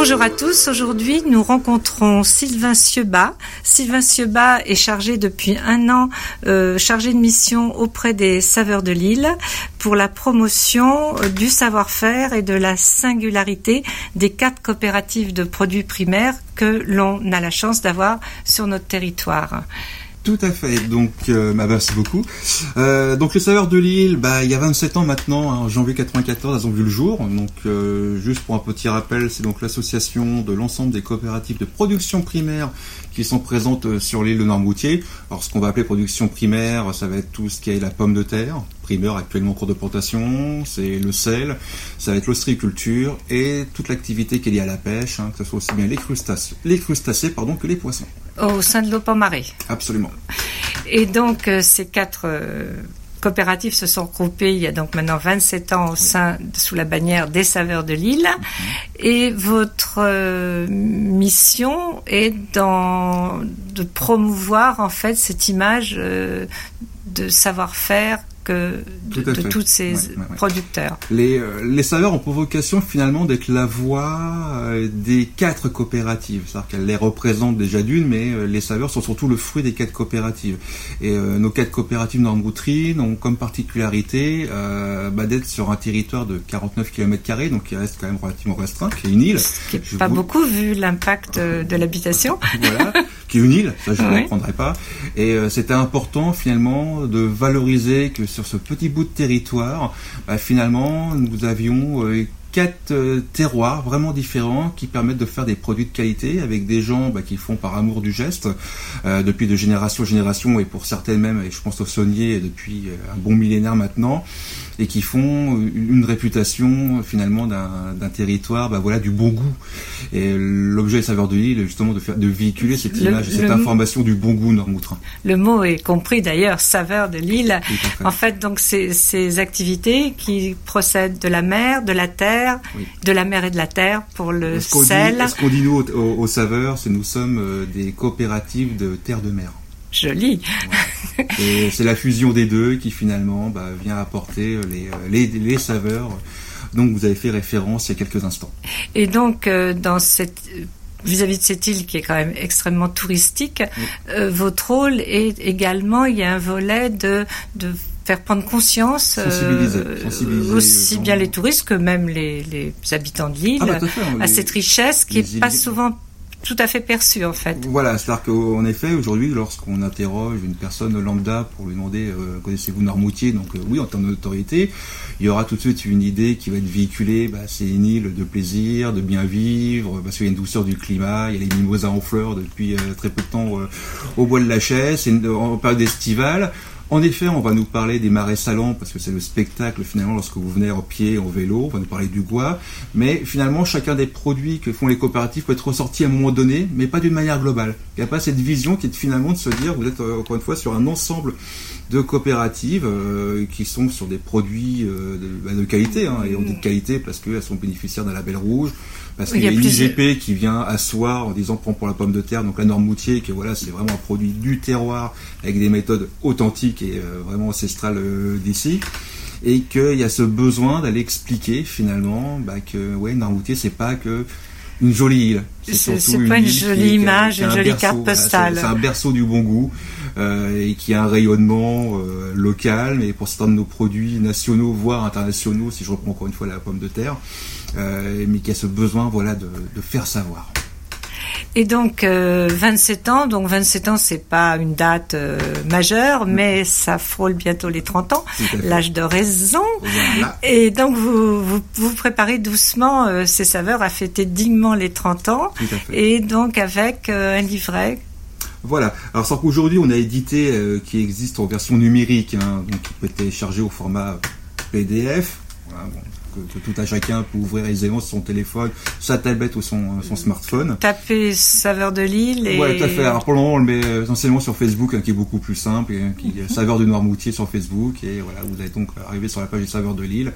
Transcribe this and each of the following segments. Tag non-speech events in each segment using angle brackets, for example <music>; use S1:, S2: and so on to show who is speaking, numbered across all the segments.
S1: Bonjour à tous. Aujourd'hui, nous rencontrons Sylvain Sieuba. Sylvain Sieuba est chargé depuis un an, euh, chargé de mission auprès des saveurs de Lille pour la promotion euh, du savoir-faire et de la singularité des quatre coopératives de produits primaires que l'on a la chance d'avoir sur notre territoire.
S2: Tout à fait. Donc, euh, bah, merci beaucoup. Euh, donc, les saveurs de Lille, bah, il y a 27 ans maintenant, hein, en janvier 94, elles ont vu le jour. Donc, euh, juste pour un petit rappel, c'est donc l'association de l'ensemble des coopératives de production primaire qui sont présentes euh, sur l'île de Normoutier. Alors, ce qu'on va appeler production primaire, ça va être tout ce qui est la pomme de terre, actuellement en cours de plantation, c'est le sel, ça va être l'ostréiculture et toute l'activité qui est liée à la pêche, hein, que ce soit aussi bien les crustacés, les crustacés pardon, que les poissons.
S1: Au sein de l'Opon-Marais.
S2: Absolument.
S1: Et donc, euh, ces quatre euh, coopératives se sont regroupées il y a donc maintenant 27 ans au sein, sous la bannière des saveurs de Lille. Et votre euh, mission est dans, de promouvoir en fait cette image de savoir-faire de,
S2: Tout
S1: tous ces
S2: Ouais, ouais, ouais.
S1: producteurs.
S2: Les, euh, les saveurs ont pour vocation finalement d'être la voix euh, des quatre coopératives. C'est-à-dire qu'elles les représentent déjà d'une, mais euh, les saveurs sont surtout le fruit des quatre coopératives. Et nos quatre coopératives Normoutrine ont comme particularité bah, d'être sur un territoire de 49 km, donc qui reste quand même relativement restreint, qui est une île.
S1: Ce qui n'est
S2: Je
S1: pas
S2: vous-
S1: beaucoup vu l'impact de l'habitation. <laughs>
S2: voilà, qui est une île, ça je <laughs> ne
S1: Ouais.
S2: reprendrai pas. Et c'était important finalement de valoriser que sur ce petit bout de territoire, bah, finalement nous avions euh, quatre euh, terroirs vraiment différents qui permettent de faire des produits de qualité avec des gens bah, qui font par amour du geste euh, depuis de génération en génération et pour certaines même, et je pense aux sauniers depuis un bon millénaire maintenant et qui font euh, une réputation finalement d'un territoire bah voilà du bon goût et l'objet des saveurs de l'île est justement de faire de véhiculer cette
S1: Le-
S2: image cette information du bon goût normoutrin
S1: Le mot est compris d'ailleurs, saveur de l'île. En fait, donc ces, ces activités qui procèdent de la mer, de la terre,
S2: Oui.
S1: de la mer et de la terre pour le
S2: ce qu'on dit,
S1: sel.
S2: ce qu'on dit nous aux, aux- aux saveurs c'est nous sommes euh, des coopératives de terre de mer
S1: Joli.
S2: et c'est la fusion des deux qui finalement bah, vient apporter euh, les, euh, les, les saveurs donc vous avez fait référence il y a quelques instants.
S1: Et donc, euh, dans cette vis-à-vis de cette île qui est quand même extrêmement touristique, euh, votre rôle est également, il y a un volet de, de faire prendre conscience, euh,
S2: Sensibiliser,
S1: aussi
S2: les
S1: bien les touristes que même les, les habitants de l'île
S2: Ah, bah, à fait,
S1: à
S2: les-
S1: cette richesse qui
S2: les
S1: est pas souvent tout à fait perçue en fait.
S2: Voilà, c'est-à-dire qu'en effet, aujourd'hui, lorsqu'on interroge une personne lambda pour lui demander euh, connaissez-vous Normoutier, donc euh, oui, en termes d'autorité, il y aura tout de suite une idée qui va être véhiculée, bah, c'est une île de plaisir, de bien vivre, parce qu'il y a une douceur du climat, il y a les mimosas en fleurs depuis euh, très peu de temps au bois de la Chaise, en période estivale. En effet, on va nous parler des marais salants parce que c'est le spectacle finalement lorsque vous venez en pied, en vélo. On va nous parler du bois, mais finalement chacun des produits que font les coopératives peut être ressorti à un moment donné, mais pas d'une manière globale. Il n'y a pas cette vision qui est finalement de se dire vous êtes euh, encore une fois sur un ensemble de coopératives euh, qui sont sur des produits euh, de, bah, de qualité. Hein, et on dit de qualité parce qu'elles sont bénéficiaires d'un label rouge, parce qu'il y a une IGP qui vient asseoir en disant prends pour la pomme de terre, donc la norme Moutier, que voilà c'est vraiment un produit du terroir avec des méthodes authentiques et euh, vraiment ancestrales euh, d'ici. Et qu'il y a ce besoin d'aller expliquer finalement bah, que ouais, Normoutier c'est pas que une jolie île.
S1: C'est- pas une jolie image, une
S2: un
S1: jolie
S2: berceau,
S1: carte
S2: voilà, c'est-
S1: postale.
S2: C'est un berceau du bon goût et qui a un rayonnement euh, local, mais pour certains de nos produits nationaux, voire internationaux, si je reprends encore une fois la pomme de terre, euh, mais qui a ce besoin voilà de, de faire savoir.
S1: Et donc euh, 27 ans, donc 27 ans c'est pas une date euh, majeure, mais ça frôle bientôt les 30 ans, l'âge de raison.
S2: Voilà.
S1: Et donc vous vous, vous préparez doucement euh, ces saveurs à fêter dignement les 30 ans, et donc avec euh, un livret.
S2: Voilà. Alors, sans qu'aujourd'hui, on a édité euh, qui existe en version numérique, hein, donc qui peut être téléchargé au format PDF. Voilà, bon, que, que tout à chacun peut ouvrir aisément sur son téléphone, sa tablette ou son, son smartphone.
S1: Tapez saveur de l'île et
S2: Ouais, tout à fait. Alors pour le moment, on le met euh, essentiellement sur Facebook, hein, qui est beaucoup plus simple, et, hein, qui est Saveur de Noirmoutier sur Facebook. Et voilà, vous allez donc arriver sur la page des Saveurs de Lille.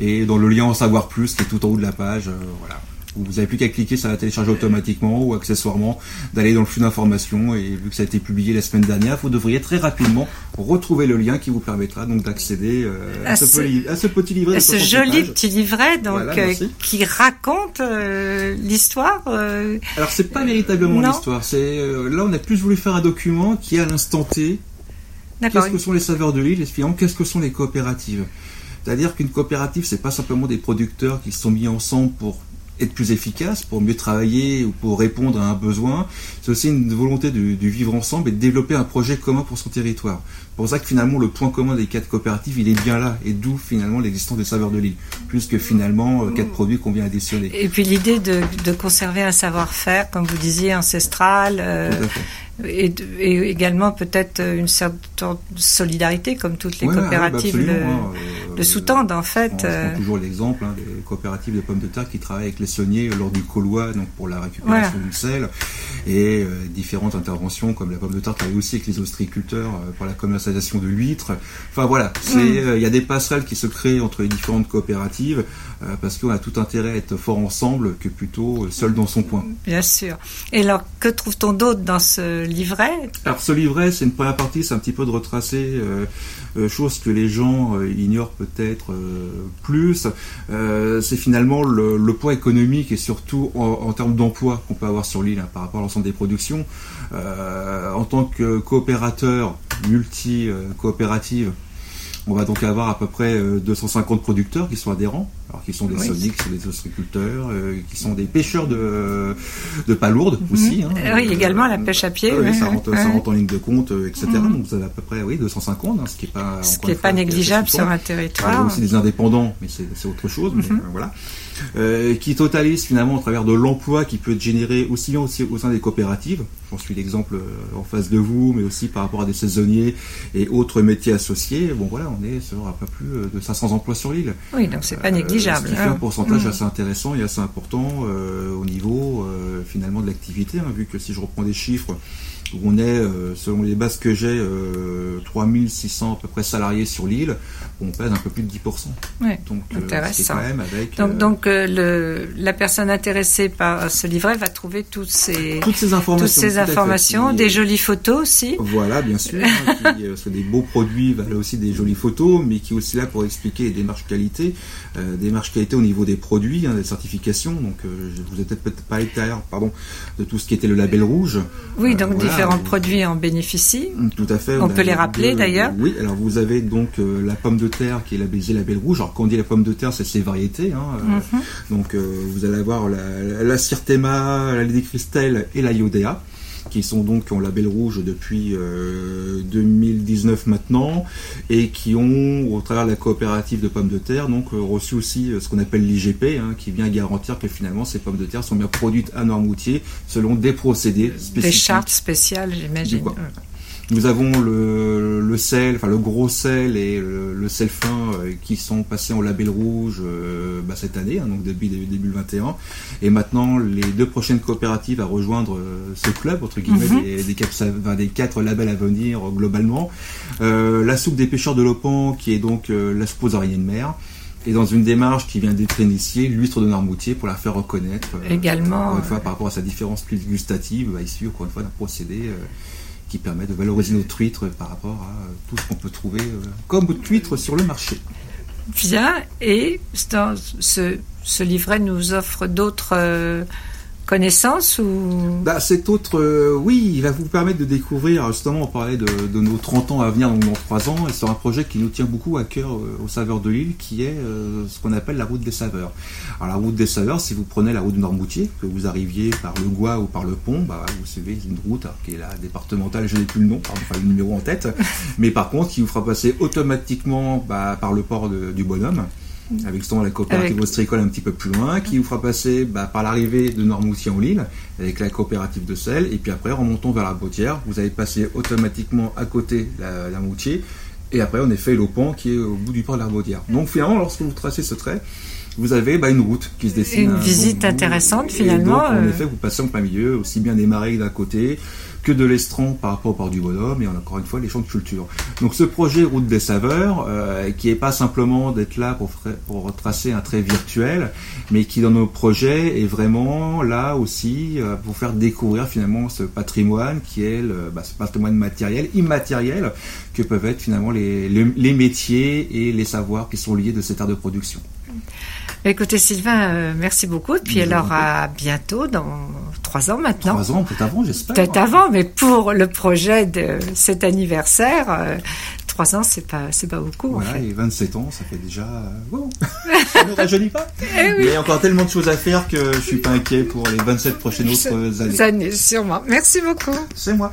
S2: Et dans le lien en savoir plus, qui est tout en haut de la page, euh, voilà. Vous n'avez plus qu'à cliquer, ça va télécharger automatiquement ou accessoirement d'aller dans le flux d'informations. Et vu que ça a été publié la semaine dernière, vous devriez très rapidement retrouver le lien qui vous permettra donc d'accéder euh, à, ce, petit livret. À
S1: ce joli petit livret donc euh, qui raconte euh, l'histoire.
S2: Alors c'est pas véritablement l'histoire. C'est là on a plus voulu faire un document qui est à l'instant T. Qu'est-ce que sont les saveurs de l'île et qu'est-ce que sont les coopératives. C'est-à-dire qu'une coopérative, c'est pas simplement des producteurs qui se sont mis ensemble pour être plus efficace, pour mieux travailler ou pour répondre à un besoin. C'est aussi une volonté de, vivre ensemble et de développer un projet commun pour son territoire. C'est pour ça que finalement le point commun des quatre coopératives, il est bien là, et d'où finalement l'existence des saveurs de l'île, plus que finalement euh, quatre produits qu'on vient additionner.
S1: Et puis l'idée de, conserver un savoir-faire, comme vous disiez, ancestral. Euh, et, également peut-être une certaine solidarité, comme toutes les bah, coopératives le, hein, euh, sous-tendent en fait.
S2: On, prend euh. toujours l'exemple hein, des coopératives de pommes de terre qui travaillent avec les sauniers lors du couloir, donc pour la récupération du sel, et euh, différentes interventions comme la pomme de terre travaille aussi avec les ostriculteurs pour la commercialisation de l'huître. Enfin voilà, mm. il y a des passerelles qui se créent entre les différentes coopératives parce qu'on a tout intérêt à être fort ensemble que plutôt seul dans son coin.
S1: Bien sûr. Et alors, que trouve-t-on d'autre dans ce livret?
S2: Alors ce livret, c'est une première partie, c'est un petit peu de retracer euh, euh choses que les gens euh, ignorent peut-être euh, plus. c'est finalement le, poids économique et surtout en, termes d'emploi qu'on peut avoir sur l'île hein, par rapport à l'ensemble des productions. en tant que coopérateur multi-coopérative, on va donc avoir à peu près 250 producteurs qui sont adhérents alors qui sont des oui. qui sont des ostriculteurs, euh, qui sont des pêcheurs de, de palourdes mhm. aussi. Hein,
S1: oui, également la pêche à pied.
S2: ça, rentre, ça, rentre, en ligne de compte, euh, etc. Mhm. Donc vous avez à peu près oui 250, hein, ce qui n'est pas
S1: ce qui est pas négligeable sur un territoire. Il y a
S2: aussi des indépendants, mais c'est autre chose. Mhm. Euh, voilà. Euh, qui totalise finalement à travers de l'emploi qui peut être généré aussi bien aussi au sein des coopératives. J'en suis l'exemple en face de vous, mais aussi par rapport à des saisonniers et autres métiers associés. Bon voilà, on est sur à peu plus de 500 emplois sur l'île.
S1: Oui, donc c'est pas négligeable.
S2: Ce qui fait un pourcentage mm. assez intéressant et assez important euh, au niveau euh, finalement de l'activité, hein, vu que si je reprends des chiffres, on est, euh, selon les bases que j'ai, 3600 à peu près salariés sur l'île, on pèse un peu plus de 10%.
S1: donc, intéressant. Quand même avec, donc, donc le, la personne intéressée par ce livret va trouver toutes ces,
S2: toutes ces informations,
S1: toutes ces informations des jolies photos aussi.
S2: Voilà, bien sûr. hein, <laughs> qui, des beaux produits, valent aussi des jolies photos, mais qui est aussi là pour expliquer les démarches qualité. Euh, démarche qualité au niveau des produits, hein, des certifications. Donc, euh, je vous ai peut-être parlé tout à l'heure, pardon, de tout ce qui était le label rouge.
S1: Oui, donc euh, différents produits en bénéficient.
S2: Tout à fait.
S1: On, peut les rappeler d'ailleurs.
S2: Oui, alors vous avez donc la pomme de terre qui est labellisée label rouge. Alors quand on dit la pomme de terre, c'est ses variétés. Hein, mhm. Donc vous allez avoir la, la la Lady Cristal et la Iodea qui sont donc en label rouge depuis 2019 euh, maintenant et qui ont, au travers de la coopérative de pommes de terre, donc euh, reçu aussi euh, ce qu'on appelle l'IGP, hein, qui vient garantir que finalement ces pommes de terre sont bien produites à Noirmoutier selon des procédés spécifiques.
S1: Des chartes spéciales, j'imagine.
S2: Nous avons le, le, sel, enfin le gros sel et le, sel fin euh, qui sont passés en label rouge euh, bah, cette année, hein, donc depuis début 2021. Et maintenant, les deux prochaines coopératives à rejoindre euh, ce club, entre guillemets, mhm. des, des, quatre, des, quatre, labels à venir globalement. la soupe des pêcheurs de Lopan, qui est donc la soupe aux araignées de mer et dans une démarche qui vient d'être initiée, l'huître de Normoutier pour la faire reconnaître.
S1: Également.
S2: Encore une fois, par rapport à sa différence gustative, bah, issue encore une fois d'un procédé qui permet de valoriser notre huître par rapport à euh, tout ce qu'on peut trouver euh, comme huître sur le marché.
S1: Bien, et ce, ce livret nous offre d'autres euh, connaissance ou?
S2: Bah, Cet autre, euh, oui, il va vous permettre de découvrir, justement, on parlait de, nos 30 ans à venir, donc dans 3 ans, et c'est un projet qui nous tient beaucoup à cœur euh, aux saveurs de l'île, qui est euh, ce qu'on appelle la route des saveurs. Alors la route des saveurs, si vous prenez la route de Normoutier, que vous arriviez par le Gois ou par le Pont, bah, vous suivez une route qui est la départementale, je n'ai plus le nom, pardon, enfin le numéro en tête, <laughs> mais par contre qui vous fera passer automatiquement bah, par le port du Bonhomme avec justement la coopérative avec... un petit peu plus loin, qui vous fera passer bah, par l'arrivée de Normoutier en Lille, avec la coopérative de sel, et puis après, remontons vers la Bautière, vous allez passer automatiquement à côté la, la Moutier, et après, on est fait l'Opan qui est au bout du port de la Bautière. Donc finalement, lorsque vous tracez ce trait, vous avez bah, une route qui se dessine.
S1: Une visite intéressante finalement.
S2: en effet, vous passez en plein milieu, aussi bien des marais d'un côté que de l'estran par rapport au port du Bonhomme et encore une fois les champs de culture. Donc ce projet Route des Saveurs, euh, qui est pas simplement d'être là pour, pour retracer un trait virtuel, mais qui dans nos projets est vraiment là aussi euh, pour faire découvrir finalement ce patrimoine qui est le, bah, ce patrimoine matériel, immatériel, que peuvent être finalement les, les métiers et les savoirs qui sont liés de cette art de production.
S1: Écoutez Sylvain, euh, merci beaucoup. Et puis alors à bientôt, dans trois ans maintenant.
S2: Trois ans, peut-être avant, j'espère.
S1: Peut-être avant, mais pour le projet de cet anniversaire, euh, trois ans, c'est pas, c'est pas beaucoup.
S2: Voilà, et 27 ans, ça fait déjà. Euh, bon, <laughs> ça ne rajeunit pas. Eh il y a encore tellement de choses à faire que je suis pas inquiet pour les 27 prochaines autres années.
S1: années. Sûrement. Merci beaucoup.
S2: C'est moi.